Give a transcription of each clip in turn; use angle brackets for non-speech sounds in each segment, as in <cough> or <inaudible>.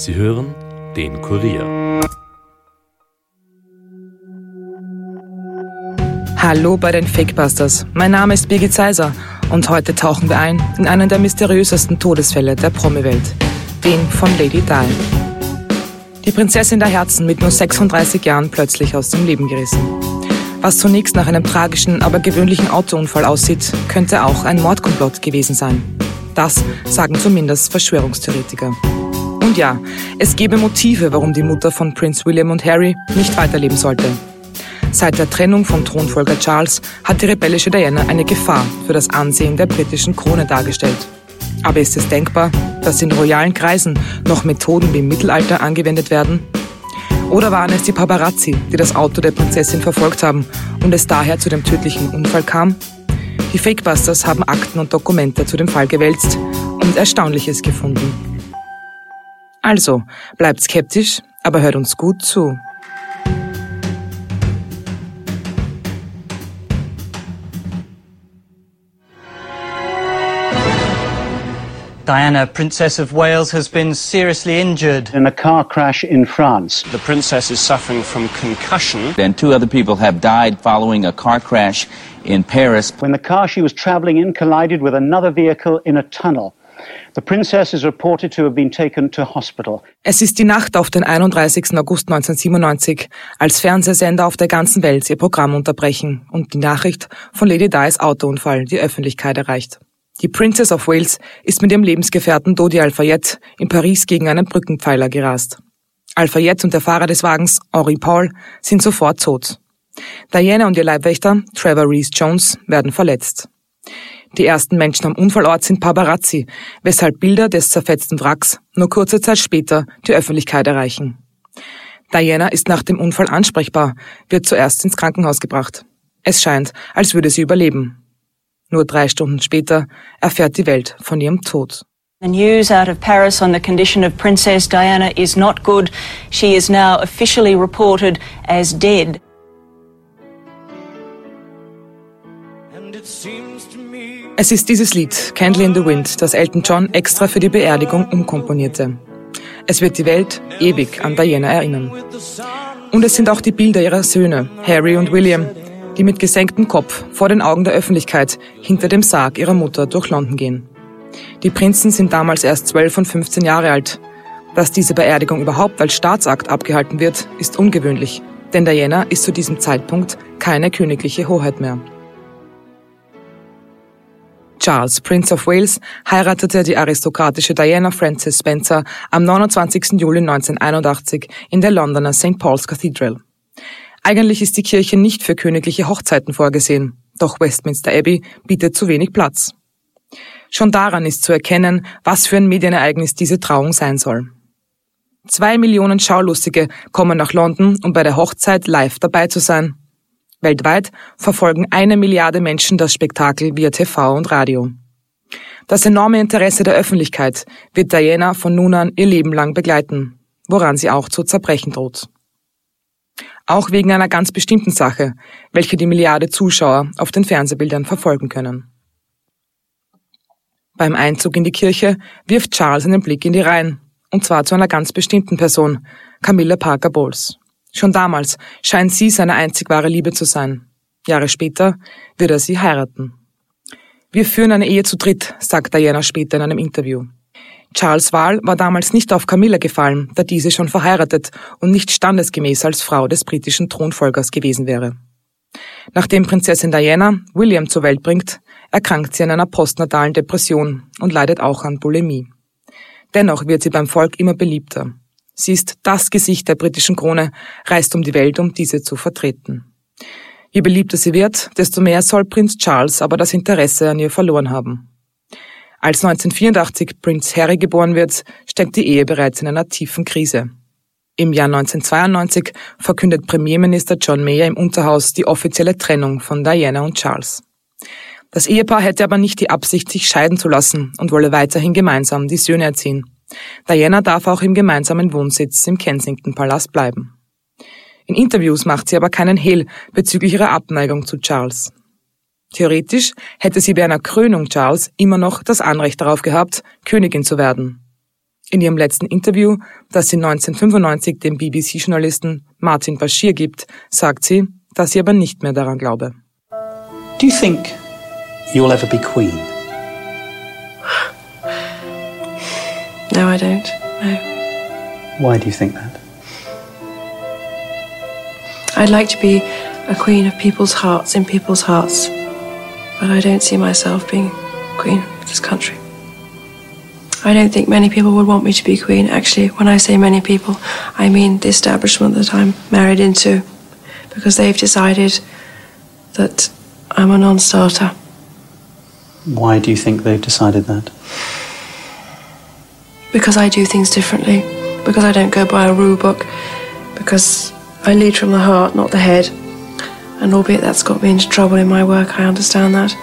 Sie hören den Kurier. Hallo bei den Fakebusters. Mein Name ist Birgit Seiser und heute tauchen wir ein in einen der mysteriösesten Todesfälle der Promi-Welt, den von Lady Di. Die Prinzessin der Herzen mit nur 36 Jahren plötzlich aus dem Leben gerissen. Was zunächst nach einem tragischen, aber gewöhnlichen Autounfall aussieht, könnte auch ein Mordkomplott gewesen sein. Das sagen zumindest Verschwörungstheoretiker. Und ja, es gäbe Motive, warum die Mutter von Prince William und Harry nicht weiterleben sollte. Seit der Trennung von Thronfolger Charles hat die rebellische Diana eine Gefahr für das Ansehen der britischen Krone dargestellt. Aber ist es denkbar, dass in royalen Kreisen noch Methoden wie im Mittelalter angewendet werden? Oder waren es die Paparazzi, die das Auto der Prinzessin verfolgt haben und es daher zu dem tödlichen Unfall kam? Die Fakebusters haben Akten und Dokumente zu dem Fall gewälzt und Erstaunliches gefunden. Also, bleibt skeptisch, aber hört uns gut zu. Diana, Princess of Wales, has been seriously injured. in a car crash in France. The princess is suffering from concussion. and two other people have died following a car crash in Paris. When the car she was traveling in collided with another vehicle in a tunnel. Es ist die Nacht auf den 31. August 1997, als Fernsehsender auf der ganzen Welt ihr Programm unterbrechen und die Nachricht von Lady Di's Autounfall die Öffentlichkeit erreicht. Die Princess of Wales ist mit ihrem Lebensgefährten Dodi Al-Fayed in Paris gegen einen Brückenpfeiler gerast. Al-Fayed und der Fahrer des Wagens, Henri Paul, sind sofort tot. Diana und ihr Leibwächter, Trevor Reese Jones, werden verletzt. Die ersten Menschen am Unfallort sind Paparazzi, weshalb Bilder des zerfetzten Wracks nur kurze Zeit später die Öffentlichkeit erreichen. Diana ist nach dem Unfall ansprechbar, wird zuerst ins Krankenhaus gebracht. Es scheint, als würde sie überleben. Nur drei Stunden später erfährt die Welt von ihrem Tod. The news out of Paris on the condition of Princess Diana is not good. She is now officially reported as dead. Es ist dieses Lied, Candle in the Wind, das Elton John extra für die Beerdigung umkomponierte. Es wird die Welt ewig an Diana erinnern. Und es sind auch die Bilder ihrer Söhne, Harry und William, die mit gesenktem Kopf vor den Augen der Öffentlichkeit hinter dem Sarg ihrer Mutter durch London gehen. Die Prinzen sind damals erst 12 und 15 Jahre alt. Dass diese Beerdigung überhaupt als Staatsakt abgehalten wird, ist ungewöhnlich, denn Diana ist zu diesem Zeitpunkt keine königliche Hoheit mehr. Charles, Prince of Wales, heiratete die aristokratische Diana Frances Spencer am 29. Juli 1981 in der Londoner St. Paul's Cathedral. Eigentlich ist die Kirche nicht für königliche Hochzeiten vorgesehen, doch Westminster Abbey bietet zu wenig Platz. Schon daran ist zu erkennen, was für ein Medienereignis diese Trauung sein soll. Zwei Millionen Schaulustige kommen nach London, um bei der Hochzeit live dabei zu sein. Weltweit verfolgen eine Milliarde Menschen das Spektakel via TV und Radio. Das enorme Interesse der Öffentlichkeit wird Diana von nun an ihr Leben lang begleiten, woran sie auch zu zerbrechen droht. Auch wegen einer ganz bestimmten Sache, welche die Milliarde Zuschauer auf den Fernsehbildern verfolgen können. Beim Einzug in die Kirche wirft Charles einen Blick in die Reihen, und zwar zu einer ganz bestimmten Person, Camilla Parker Bowles. Schon damals scheint sie seine einzig wahre Liebe zu sein. Jahre später wird er sie heiraten. Wir führen eine Ehe zu dritt, sagt Diana später in einem Interview. Charles Wahl war damals nicht auf Camilla gefallen, da diese schon verheiratet und nicht standesgemäß als Frau des britischen Thronfolgers gewesen wäre. Nachdem Prinzessin Diana William zur Welt bringt, erkrankt sie an einer postnatalen Depression und leidet auch an Bulimie. Dennoch wird sie beim Volk immer beliebter. Sie ist das Gesicht der britischen Krone, reist um die Welt, um diese zu vertreten. Je beliebter sie wird, desto mehr soll Prinz Charles aber das Interesse an ihr verloren haben. Als 1984 Prinz Harry geboren wird, steckt die Ehe bereits in einer tiefen Krise. Im Jahr 1992 verkündet Premierminister John Mayer im Unterhaus die offizielle Trennung von Diana und Charles. Das Ehepaar hätte aber nicht die Absicht, sich scheiden zu lassen und wolle weiterhin gemeinsam die Söhne erziehen. Diana darf auch im gemeinsamen Wohnsitz im Kensington Palast bleiben. In Interviews macht sie aber keinen Hehl bezüglich ihrer Abneigung zu Charles. Theoretisch hätte sie bei einer Krönung Charles immer noch das Anrecht darauf gehabt, Königin zu werden. In ihrem letzten Interview, das sie 1995 dem BBC-Journalisten Martin Bashir gibt, sagt sie, dass sie aber nicht mehr daran glaube. Do you think you'll ever be queen? No, I don't. No. Why do you think that? I'd like to be a queen of people's hearts, in people's hearts. But I don't see myself being queen of this country. I don't think many people would want me to be queen. Actually, when I say many people, I mean the establishment that I'm married into, because they've decided that I'm a non starter. Why do you think they've decided that? Because I do things differently, because I don't go by a rule book, because I lead from the heart, not the head. And albeit that's got me into trouble in my work, I understand that.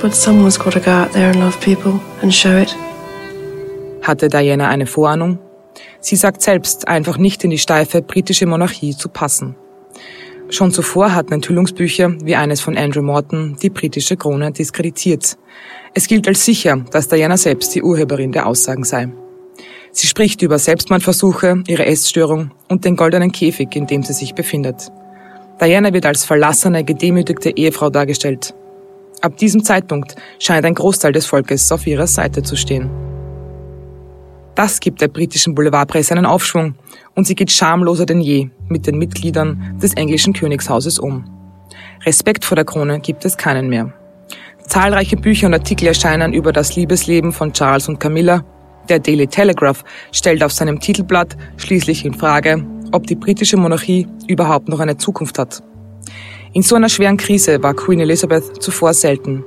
But someone's got to go out there and love people and show it. Hatte Diana eine Vorahnung? Sie sagt selbst, einfach nicht in die steife britische Monarchie zu passen. Schon zuvor hatten Enthüllungsbücher wie eines von Andrew Morton die britische Krone diskreditiert. Es gilt als sicher, dass Diana selbst die Urheberin der Aussagen sei. Sie spricht über Selbstmordversuche, ihre Essstörung und den goldenen Käfig, in dem sie sich befindet. Diana wird als verlassene, gedemütigte Ehefrau dargestellt. Ab diesem Zeitpunkt scheint ein Großteil des Volkes auf ihrer Seite zu stehen. Das gibt der britischen Boulevardpresse einen Aufschwung und sie geht schamloser denn je mit den Mitgliedern des englischen Königshauses um. Respekt vor der Krone gibt es keinen mehr. Zahlreiche Bücher und Artikel erscheinen über das Liebesleben von Charles und Camilla. Der Daily Telegraph stellt auf seinem Titelblatt schließlich in Frage, ob die britische Monarchie überhaupt noch eine Zukunft hat. In so einer schweren Krise war Queen Elizabeth zuvor selten.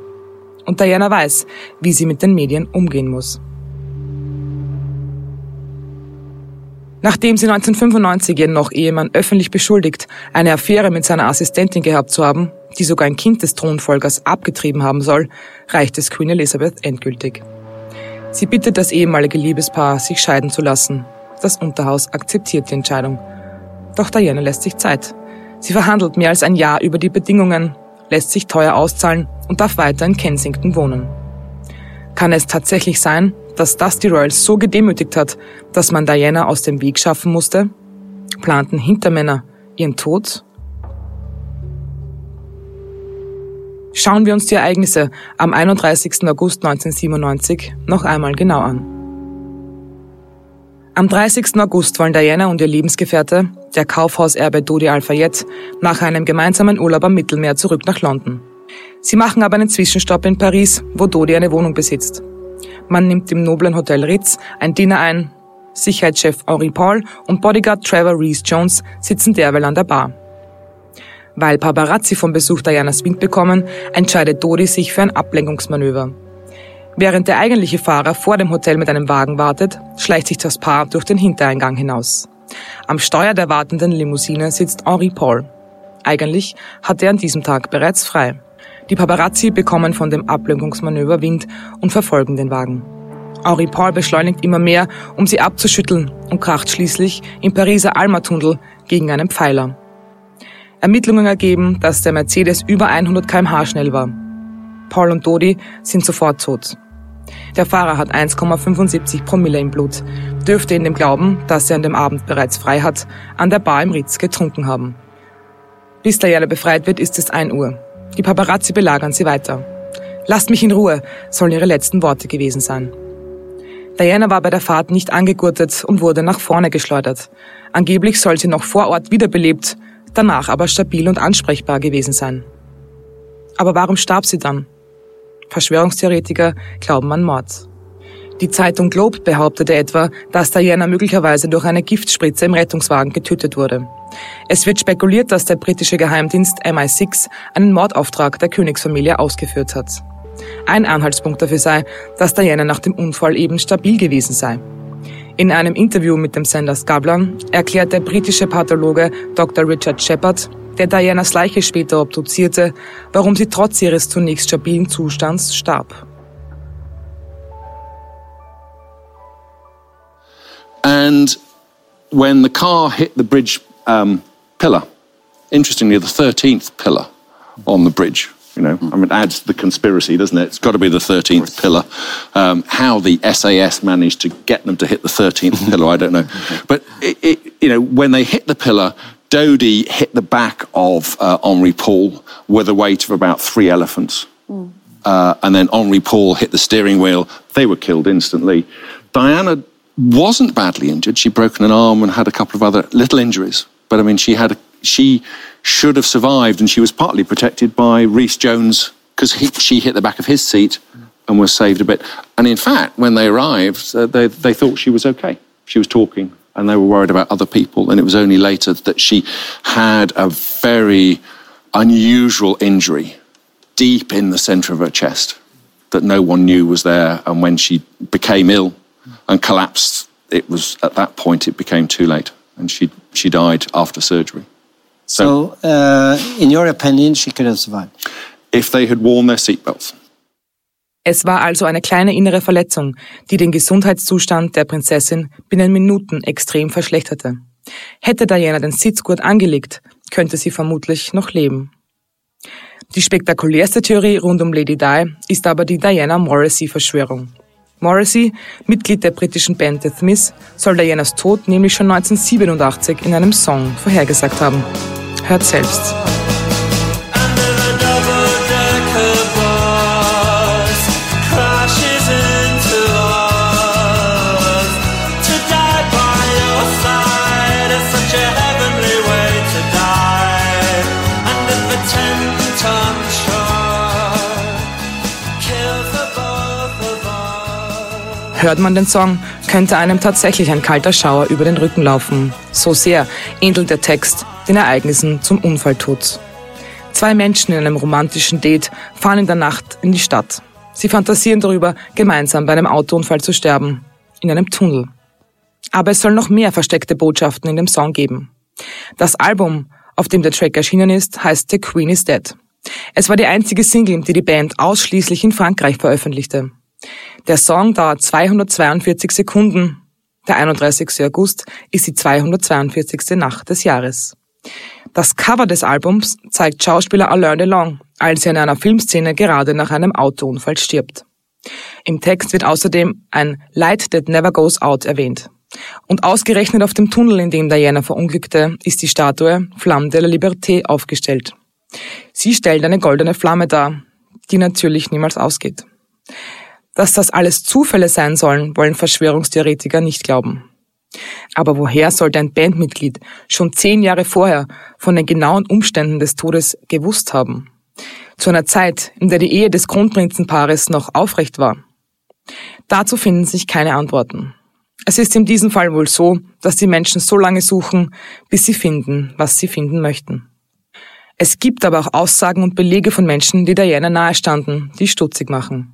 Und Diana weiß, wie sie mit den Medien umgehen muss. Nachdem sie 1995 ihren noch Ehemann öffentlich beschuldigt, eine Affäre mit seiner Assistentin gehabt zu haben, die sogar ein Kind des Thronfolgers abgetrieben haben soll, reicht es Queen Elizabeth endgültig. Sie bittet das ehemalige Liebespaar, sich scheiden zu lassen. Das Unterhaus akzeptiert die Entscheidung. Doch Diana lässt sich Zeit. Sie verhandelt mehr als ein Jahr über die Bedingungen, lässt sich teuer auszahlen und darf weiter in Kensington wohnen. Kann es tatsächlich sein, dass das die Royals so gedemütigt hat, dass man Diana aus dem Weg schaffen musste? Planten Hintermänner ihren Tod? Schauen wir uns die Ereignisse am 31. August 1997 noch einmal genau an. Am 30. August wollen Diana und ihr Lebensgefährte, der Kaufhauserbe Dodi Al-Fayed, nach einem gemeinsamen Urlaub am Mittelmeer zurück nach London. Sie machen aber einen Zwischenstopp in Paris, wo Dodi eine Wohnung besitzt. Man nimmt im noblen Hotel Ritz ein Dinner ein. Sicherheitschef Henri Paul und Bodyguard Trevor Reese Jones sitzen derweil an der Bar. Weil Paparazzi vom Besuch Dianas Wind bekommen, entscheidet Dodi sich für ein Ablenkungsmanöver. Während der eigentliche Fahrer vor dem Hotel mit einem Wagen wartet, schleicht sich das Paar durch den Hintereingang hinaus. Am Steuer der wartenden Limousine sitzt Henri Paul. Eigentlich hat er an diesem Tag bereits frei. Die Paparazzi bekommen von dem Ablenkungsmanöver Wind und verfolgen den Wagen. Henri Paul beschleunigt immer mehr, um sie abzuschütteln und kracht schließlich im Pariser Alma-Tunnel gegen einen Pfeiler. Ermittlungen ergeben, dass der Mercedes über 100 kmh schnell war. Paul und Dodi sind sofort tot. Der Fahrer hat 1,75 Promille im Blut, dürfte in dem Glauben, dass er an dem Abend bereits frei hat, an der Bar im Ritz getrunken haben. Bis Diana befreit wird, ist es 1 Uhr. Die Paparazzi belagern sie weiter. Lasst mich in Ruhe, sollen ihre letzten Worte gewesen sein. Diana war bei der Fahrt nicht angegurtet und wurde nach vorne geschleudert. Angeblich soll sie noch vor Ort wiederbelebt, danach aber stabil und ansprechbar gewesen sein. Aber warum starb sie dann? Verschwörungstheoretiker glauben an Mord. Die Zeitung Globe behauptete etwa, dass Diana möglicherweise durch eine Giftspritze im Rettungswagen getötet wurde. Es wird spekuliert, dass der britische Geheimdienst MI6 einen Mordauftrag der Königsfamilie ausgeführt hat. Ein Anhaltspunkt dafür sei, dass Diana nach dem Unfall eben stabil gewesen sei. In einem Interview mit dem Sender Skablan erklärt der britische Pathologe Dr. Richard Shepard, der Dianas Leiche später obduzierte, warum sie trotz ihres zunächst stabilen Zustands starb. And when the car hit the bridge um, pillar, interestingly, the 13th pillar on the bridge, You know, I mean, it adds to the conspiracy, doesn't it? It's got to be the 13th pillar. Um, how the SAS managed to get them to hit the 13th <laughs> pillar, I don't know. But, it, it, you know, when they hit the pillar, Dodie hit the back of uh, Henri Paul with a weight of about three elephants. Mm. Uh, and then Henri Paul hit the steering wheel. They were killed instantly. Diana wasn't badly injured. She'd broken an arm and had a couple of other little injuries. But I mean, she had she should have survived, and she was partly protected by Reese Jones because she hit the back of his seat and was saved a bit. And in fact, when they arrived, uh, they, they thought she was okay. She was talking, and they were worried about other people. And it was only later that she had a very unusual injury deep in the center of her chest that no one knew was there. And when she became ill and collapsed, it was at that point it became too late, and she she died after surgery. So, uh, in your opinion, she could have survived? If they had worn their seatbelts. Es war also eine kleine innere Verletzung, die den Gesundheitszustand der Prinzessin binnen Minuten extrem verschlechterte. Hätte Diana den Sitzgurt angelegt, könnte sie vermutlich noch leben. Die spektakulärste Theorie rund um Lady Di ist aber die Diana Morrissey-Verschwörung. Morrissey, Mitglied der britischen Band The Smiths, soll Dianas Tod nämlich schon 1987 in einem Song vorhergesagt haben. Hört selbst. Hört man den Song, könnte einem tatsächlich ein kalter Schauer über den Rücken laufen. So sehr ähnelt der Text den Ereignissen zum Unfalltod. Zwei Menschen in einem romantischen Date fahren in der Nacht in die Stadt. Sie fantasieren darüber, gemeinsam bei einem Autounfall zu sterben. In einem Tunnel. Aber es soll noch mehr versteckte Botschaften in dem Song geben. Das Album, auf dem der Track erschienen ist, heißt The Queen is Dead. Es war die einzige Single, die die Band ausschließlich in Frankreich veröffentlichte. Der Song dauert 242 Sekunden. Der 31. August ist die 242. Nacht des Jahres. Das Cover des Albums zeigt Schauspieler Alain Delon, als er in einer Filmszene gerade nach einem Autounfall stirbt. Im Text wird außerdem ein Light that never goes out erwähnt. Und ausgerechnet auf dem Tunnel, in dem Diana verunglückte, ist die Statue Flamme de la Liberté aufgestellt. Sie stellt eine goldene Flamme dar, die natürlich niemals ausgeht. Dass das alles Zufälle sein sollen, wollen Verschwörungstheoretiker nicht glauben. Aber woher sollte ein Bandmitglied schon zehn Jahre vorher von den genauen Umständen des Todes gewusst haben? Zu einer Zeit, in der die Ehe des Kronprinzenpaares noch aufrecht war. Dazu finden sich keine Antworten. Es ist in diesem Fall wohl so, dass die Menschen so lange suchen, bis sie finden, was sie finden möchten. Es gibt aber auch Aussagen und Belege von Menschen, die Diana nahestanden, die stutzig machen.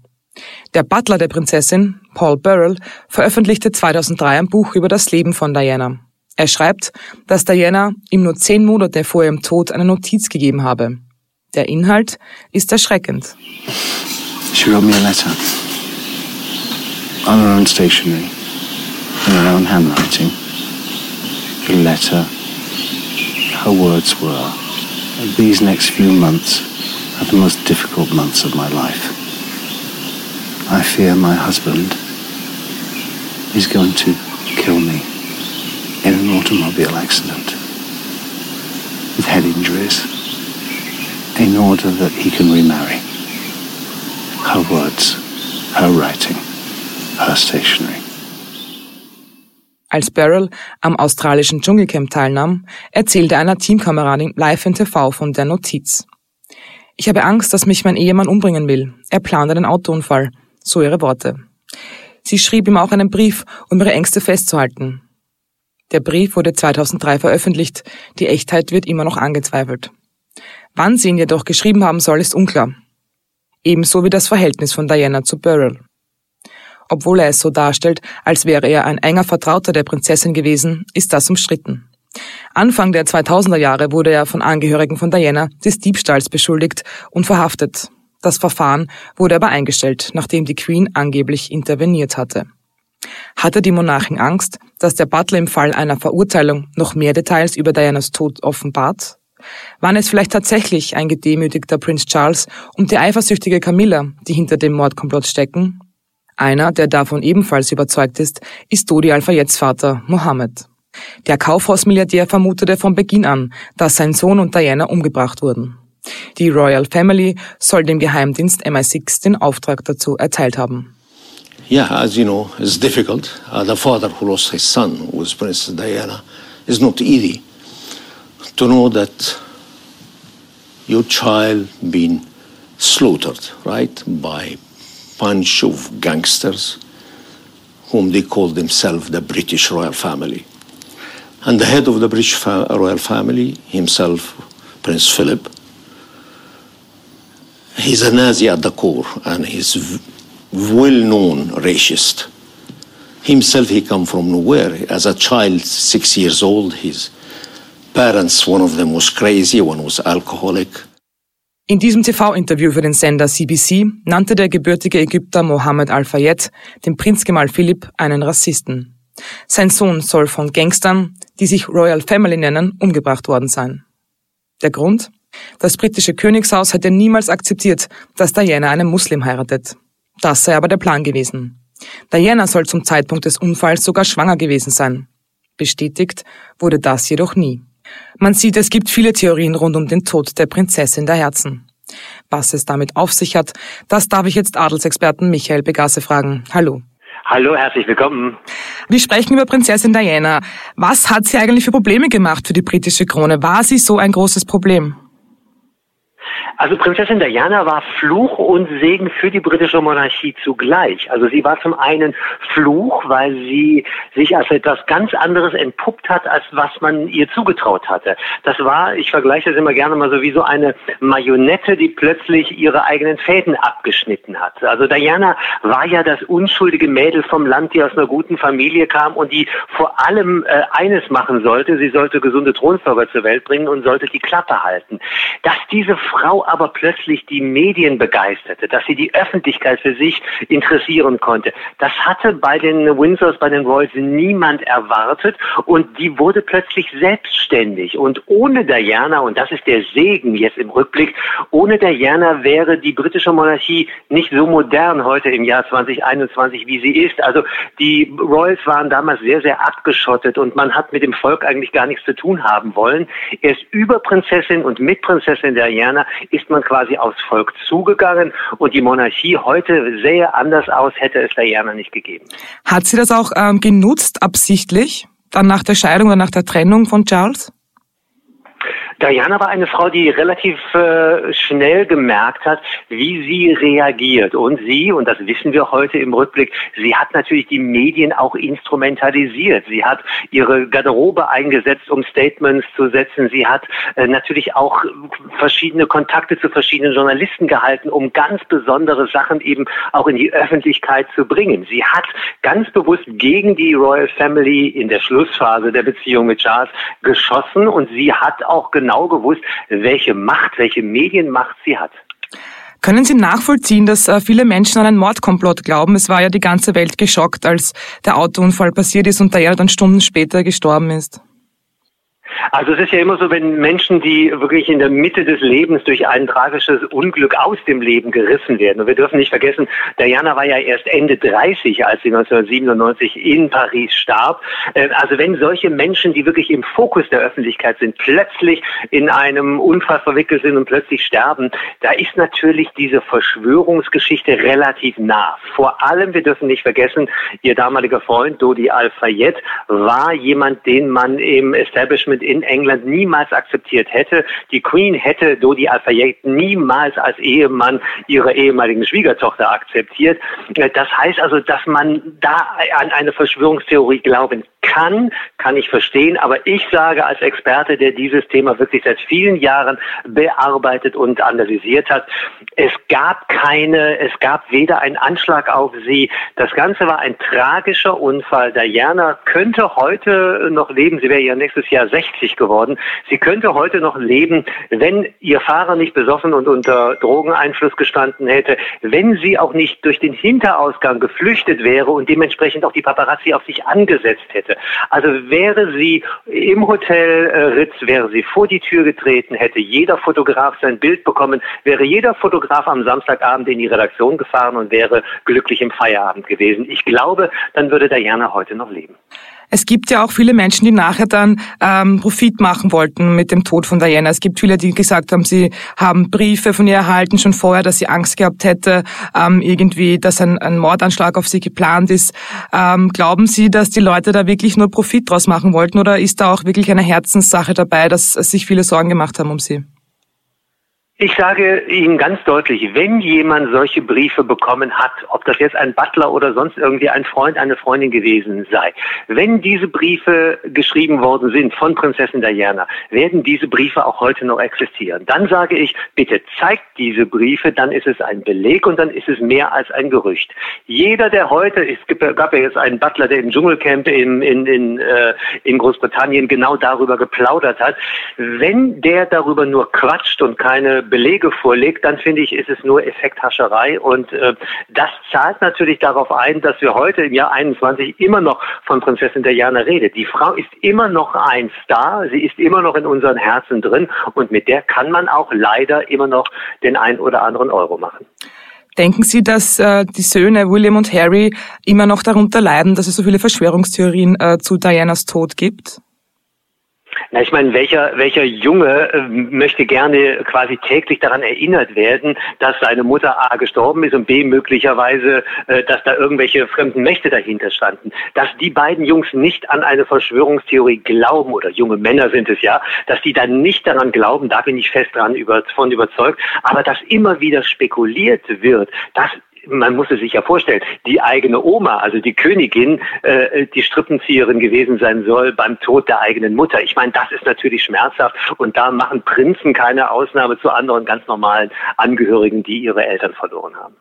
Der Butler der Prinzessin, Paul Burrell, veröffentlichte 2003 ein Buch über das Leben von Diana. Er schreibt, dass Diana ihm nur zehn Monate vor ihrem Tod eine Notiz gegeben habe. Der Inhalt ist erschreckend. She wrote me a letter on her own stationery, in her own handwriting. A letter. Her words were, "These next few months are the most difficult months of my life." I fear my husband is going to kill me in an automobile accident with head injuries in order that he can remarry. Her words, her writing, her stationery. Als Beryl am australischen Dschungelcamp teilnahm, erzählte einer Teamkameradin live in TV von der Notiz. Ich habe Angst, dass mich mein Ehemann umbringen will. Er plant einen Autounfall. So ihre Worte. Sie schrieb ihm auch einen Brief, um ihre Ängste festzuhalten. Der Brief wurde 2003 veröffentlicht, die Echtheit wird immer noch angezweifelt. Wann sie ihn jedoch geschrieben haben soll, ist unklar. Ebenso wie das Verhältnis von Diana zu Beryl. Obwohl er es so darstellt, als wäre er ein enger Vertrauter der Prinzessin gewesen, ist das umstritten. Anfang der 2000er Jahre wurde er von Angehörigen von Diana des Diebstahls beschuldigt und verhaftet. Das Verfahren wurde aber eingestellt, nachdem die Queen angeblich interveniert hatte. Hatte die Monarchin Angst, dass der Butler im Fall einer Verurteilung noch mehr Details über Dianas Tod offenbart? Waren es vielleicht tatsächlich ein gedemütigter Prinz Charles und die eifersüchtige Camilla, die hinter dem Mordkomplott stecken? Einer, der davon ebenfalls überzeugt ist, ist Dodi Al-Fayeds Vater, Mohammed. Der Kaufhausmilliardär vermutete von Beginn an, dass sein Sohn und Diana umgebracht wurden. Die Royal Family soll dem Geheimdienst MI6 den Auftrag dazu erteilt haben. Yeah, as you know, it's difficult. Uh, the father who lost his son with Princess Diana is not easy. To know that your child been slaughtered, right, by bunch of gangsters whom they call themselves the British royal family. And the head of the British royal family, himself, Prince Philip, he's a Nazi at the core and he's well-known racist. Himself, he come from nowhere. As a child, six years old, his parents, one of them was crazy, one was alcoholic. In diesem TV-Interview für den Sender CBC nannte der gebürtige Ägypter Mohammed Al-Fayed den Prinzgemahl Philipp einen Rassisten. Sein Sohn soll von Gangstern, die sich Royal Family nennen, umgebracht worden sein. Der Grund? Das britische Königshaus hätte niemals akzeptiert, dass Diana einen Muslim heiratet. Das sei aber der Plan gewesen. Diana soll zum Zeitpunkt des Unfalls sogar schwanger gewesen sein. Bestätigt wurde das jedoch nie. Man sieht, es gibt viele Theorien rund um den Tod der Prinzessin der Herzen. Was es damit auf sich hat, das darf ich jetzt Adelsexperten Michael Begasse fragen. Hallo. Hallo, herzlich willkommen. Wir sprechen über Prinzessin Diana. Was hat sie eigentlich für Probleme gemacht für die britische Krone? War sie so ein großes Problem? Also Prinzessin Diana war Fluch und Segen für die britische Monarchie zugleich. Also sie war zum einen Fluch, weil sie sich als etwas ganz anderes entpuppt hat, als was man ihr zugetraut hatte. Das war, ich vergleiche das immer gerne mal so wie so eine Marionette, die plötzlich ihre eigenen Fäden abgeschnitten hat. Also Diana war ja das unschuldige Mädel vom Land, die aus einer guten Familie kam und die vor allem äh, eines machen sollte, sie sollte gesunde Thronfolger zur Welt bringen und sollte die Klappe halten. Dass diese Frau aber plötzlich die Medien begeisterte, dass sie die Öffentlichkeit für sich interessieren konnte. Das hatte bei den Windsors, bei den Royals niemand erwartet und die wurde plötzlich selbstständig. Und ohne Diana, und das ist der Segen jetzt im Rückblick, ohne Diana wäre die britische Monarchie nicht so modern heute im Jahr 2021, wie sie ist. Also die Royals waren damals sehr, sehr abgeschottet und man hat mit dem Volk eigentlich gar nichts zu tun haben wollen. Erst über Prinzessin und mit Prinzessin Diana ist man quasi aufs Volk zugegangen und die Monarchie heute sähe anders aus, hätte es Diana nicht gegeben. Hat sie das auch ähm, genutzt, absichtlich, dann nach der Scheidung oder nach der Trennung von Charles? Diana war eine Frau, die relativ äh, schnell gemerkt hat, wie sie reagiert. Und sie, und das wissen wir heute im Rückblick, sie hat natürlich die Medien auch instrumentalisiert. Sie hat ihre Garderobe eingesetzt, um Statements zu setzen. Sie hat äh, natürlich auch verschiedene Kontakte zu verschiedenen Journalisten gehalten, um ganz besondere Sachen eben auch in die Öffentlichkeit zu bringen. Sie hat ganz bewusst gegen die Royal Family in der Schlussphase der Beziehung mit Charles geschossen und sie hat auch genau genau gewusst, welche Macht, welche Medienmacht sie hat. Können Sie nachvollziehen, dass äh, viele Menschen an einen Mordkomplott glauben? Es war ja die ganze Welt geschockt, als der Autounfall passiert ist und Diana dann Stunden später gestorben ist. Also es ist ja immer so, wenn Menschen, die wirklich in der Mitte des Lebens durch ein tragisches Unglück aus dem Leben gerissen werden. Und wir dürfen nicht vergessen, Diana war ja erst Ende 30, als sie 1997 in Paris starb. Äh, also wenn solche Menschen, die wirklich im Fokus der Öffentlichkeit sind, plötzlich in einem Unfall verwickelt sind und plötzlich sterben, da ist natürlich diese Verschwörungsgeschichte relativ nah. Vor allem, wir dürfen nicht vergessen, ihr damaliger Freund Dodi Al-Fayed war jemand, den man im Establishment in England niemals akzeptiert hätte. Die Queen hätte Dodi Al-Fayed niemals als Ehemann ihrer ehemaligen Schwiegertochter akzeptiert. Das heißt also, dass man da an eine Verschwörungstheorie glauben kann, kann ich verstehen. Aber ich sage als Experte, der dieses Thema wirklich seit vielen Jahren bearbeitet und analysiert hat, es gab keine, es gab weder einen Anschlag auf sie. Das Ganze war ein tragischer Unfall. Diana könnte heute noch leben. Sie wäre ja nächstes Jahr 60 geworden. Sie könnte heute noch leben, wenn ihr Fahrer nicht besoffen und unter Drogeneinfluss gestanden hätte, wenn sie auch nicht durch den Hinterausgang geflüchtet wäre und dementsprechend auch die Paparazzi auf sich angesetzt hätte. Also wäre sie im Hotel äh, Ritz, wäre sie vor die Tür getreten, hätte jeder Fotograf sein Bild bekommen, wäre jeder Fotograf am Samstagabend in die Redaktion gefahren und wäre glücklich im Feierabend gewesen. Ich glaube, dann würde Diana heute noch leben. Es gibt ja auch viele Menschen, die nachher dann ähm, Profit machen wollten mit dem Tod von Diana. Es gibt viele, die gesagt haben, sie haben Briefe von ihr erhalten schon vorher, dass sie Angst gehabt hätte, ähm, irgendwie, dass ein, ein Mordanschlag auf sie geplant ist. Ähm, glauben Sie, dass die Leute da wirklich nur Profit draus machen wollten oder ist da auch wirklich eine Herzenssache dabei, dass sich viele Sorgen gemacht haben um sie? Ich sage Ihnen ganz deutlich, wenn jemand solche Briefe bekommen hat, ob das jetzt ein Butler oder sonst irgendwie ein Freund, eine Freundin gewesen sei, wenn diese Briefe geschrieben worden sind von Prinzessin Diana, werden diese Briefe auch heute noch existieren. Dann sage ich, bitte zeigt diese Briefe, dann ist es ein Beleg und dann ist es mehr als ein Gerücht. Jeder, der heute, es gab ja jetzt einen Butler, der im Dschungelcamp in, in, in, äh, in Großbritannien genau darüber geplaudert hat, wenn der darüber nur quatscht und keine Belege vorlegt, dann finde ich, ist es nur Effekthascherei und äh, das zahlt natürlich darauf ein, dass wir heute im Jahr 21 immer noch von Prinzessin Diana reden. Die Frau ist immer noch ein Star, sie ist immer noch in unseren Herzen drin und mit der kann man auch leider immer noch den ein oder anderen Euro machen. Denken Sie, dass äh, die Söhne William und Harry immer noch darunter leiden, dass es so viele Verschwörungstheorien äh, zu Dianas Tod gibt? Na, ich meine, welcher, welcher Junge äh, möchte gerne quasi täglich daran erinnert werden, dass seine Mutter A gestorben ist und B möglicherweise, äh, dass da irgendwelche fremden Mächte dahinter standen. Dass die beiden Jungs nicht an eine Verschwörungstheorie glauben, oder junge Männer sind es ja, dass die dann nicht daran glauben, da bin ich fest dran über, von überzeugt, aber dass immer wieder spekuliert wird, dass man muss es sich ja vorstellen, die eigene Oma, also die Königin, äh, die Strippenzieherin gewesen sein soll beim Tod der eigenen Mutter. Ich meine, das ist natürlich schmerzhaft und da machen Prinzen keine Ausnahme zu anderen ganz normalen Angehörigen, die ihre Eltern verloren haben.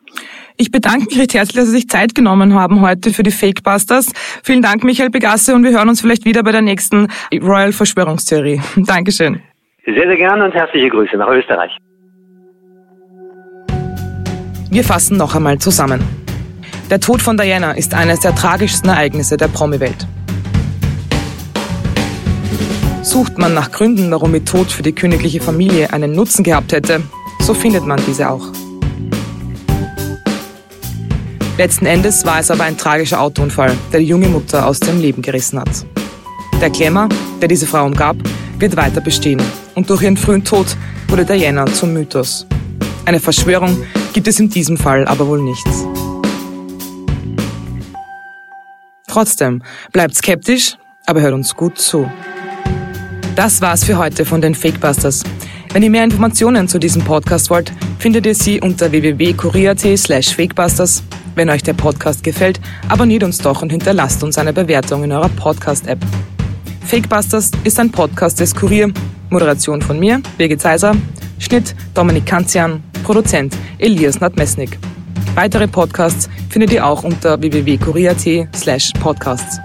Ich bedanke mich recht herzlich, dass Sie sich Zeit genommen haben heute für die Fakebusters. Vielen Dank, Michael Begasse, und wir hören uns vielleicht wieder bei der nächsten Royal Verschwörungstheorie. <laughs> Dankeschön. Sehr, sehr gerne und herzliche Grüße nach Österreich. Wir fassen noch einmal zusammen. Der Tod von Diana ist eines der tragischsten Ereignisse der Promi-Welt. Sucht man nach Gründen, warum ihr Tod für die königliche Familie einen Nutzen gehabt hätte, so findet man diese auch. Letzten Endes war es aber ein tragischer Autounfall, der die junge Mutter aus dem Leben gerissen hat. Der Klemmer, der diese Frau umgab, wird weiter bestehen und durch ihren frühen Tod wurde Diana zum Mythos. Eine Verschwörung, gibt es in diesem Fall aber wohl nichts. Trotzdem, bleibt skeptisch, aber hört uns gut zu. Das war's für heute von den Fakebusters. Wenn ihr mehr Informationen zu diesem Podcast wollt, findet ihr sie unter www.kurier.at slash fakebusters. Wenn euch der Podcast gefällt, abonniert uns doch und hinterlasst uns eine Bewertung in eurer Podcast-App. Fakebusters ist ein Podcast des Kurier. Moderation von mir, Birgit Seiser. Schnitt Dominik Kanzian. Produzent Elias Nadmesnik. Weitere Podcasts findet ihr auch unter www.kurier.at slash podcasts.